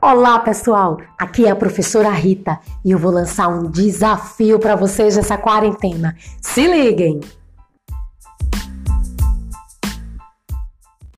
Olá, pessoal! Aqui é a professora Rita e eu vou lançar um desafio para vocês nessa quarentena. Se liguem!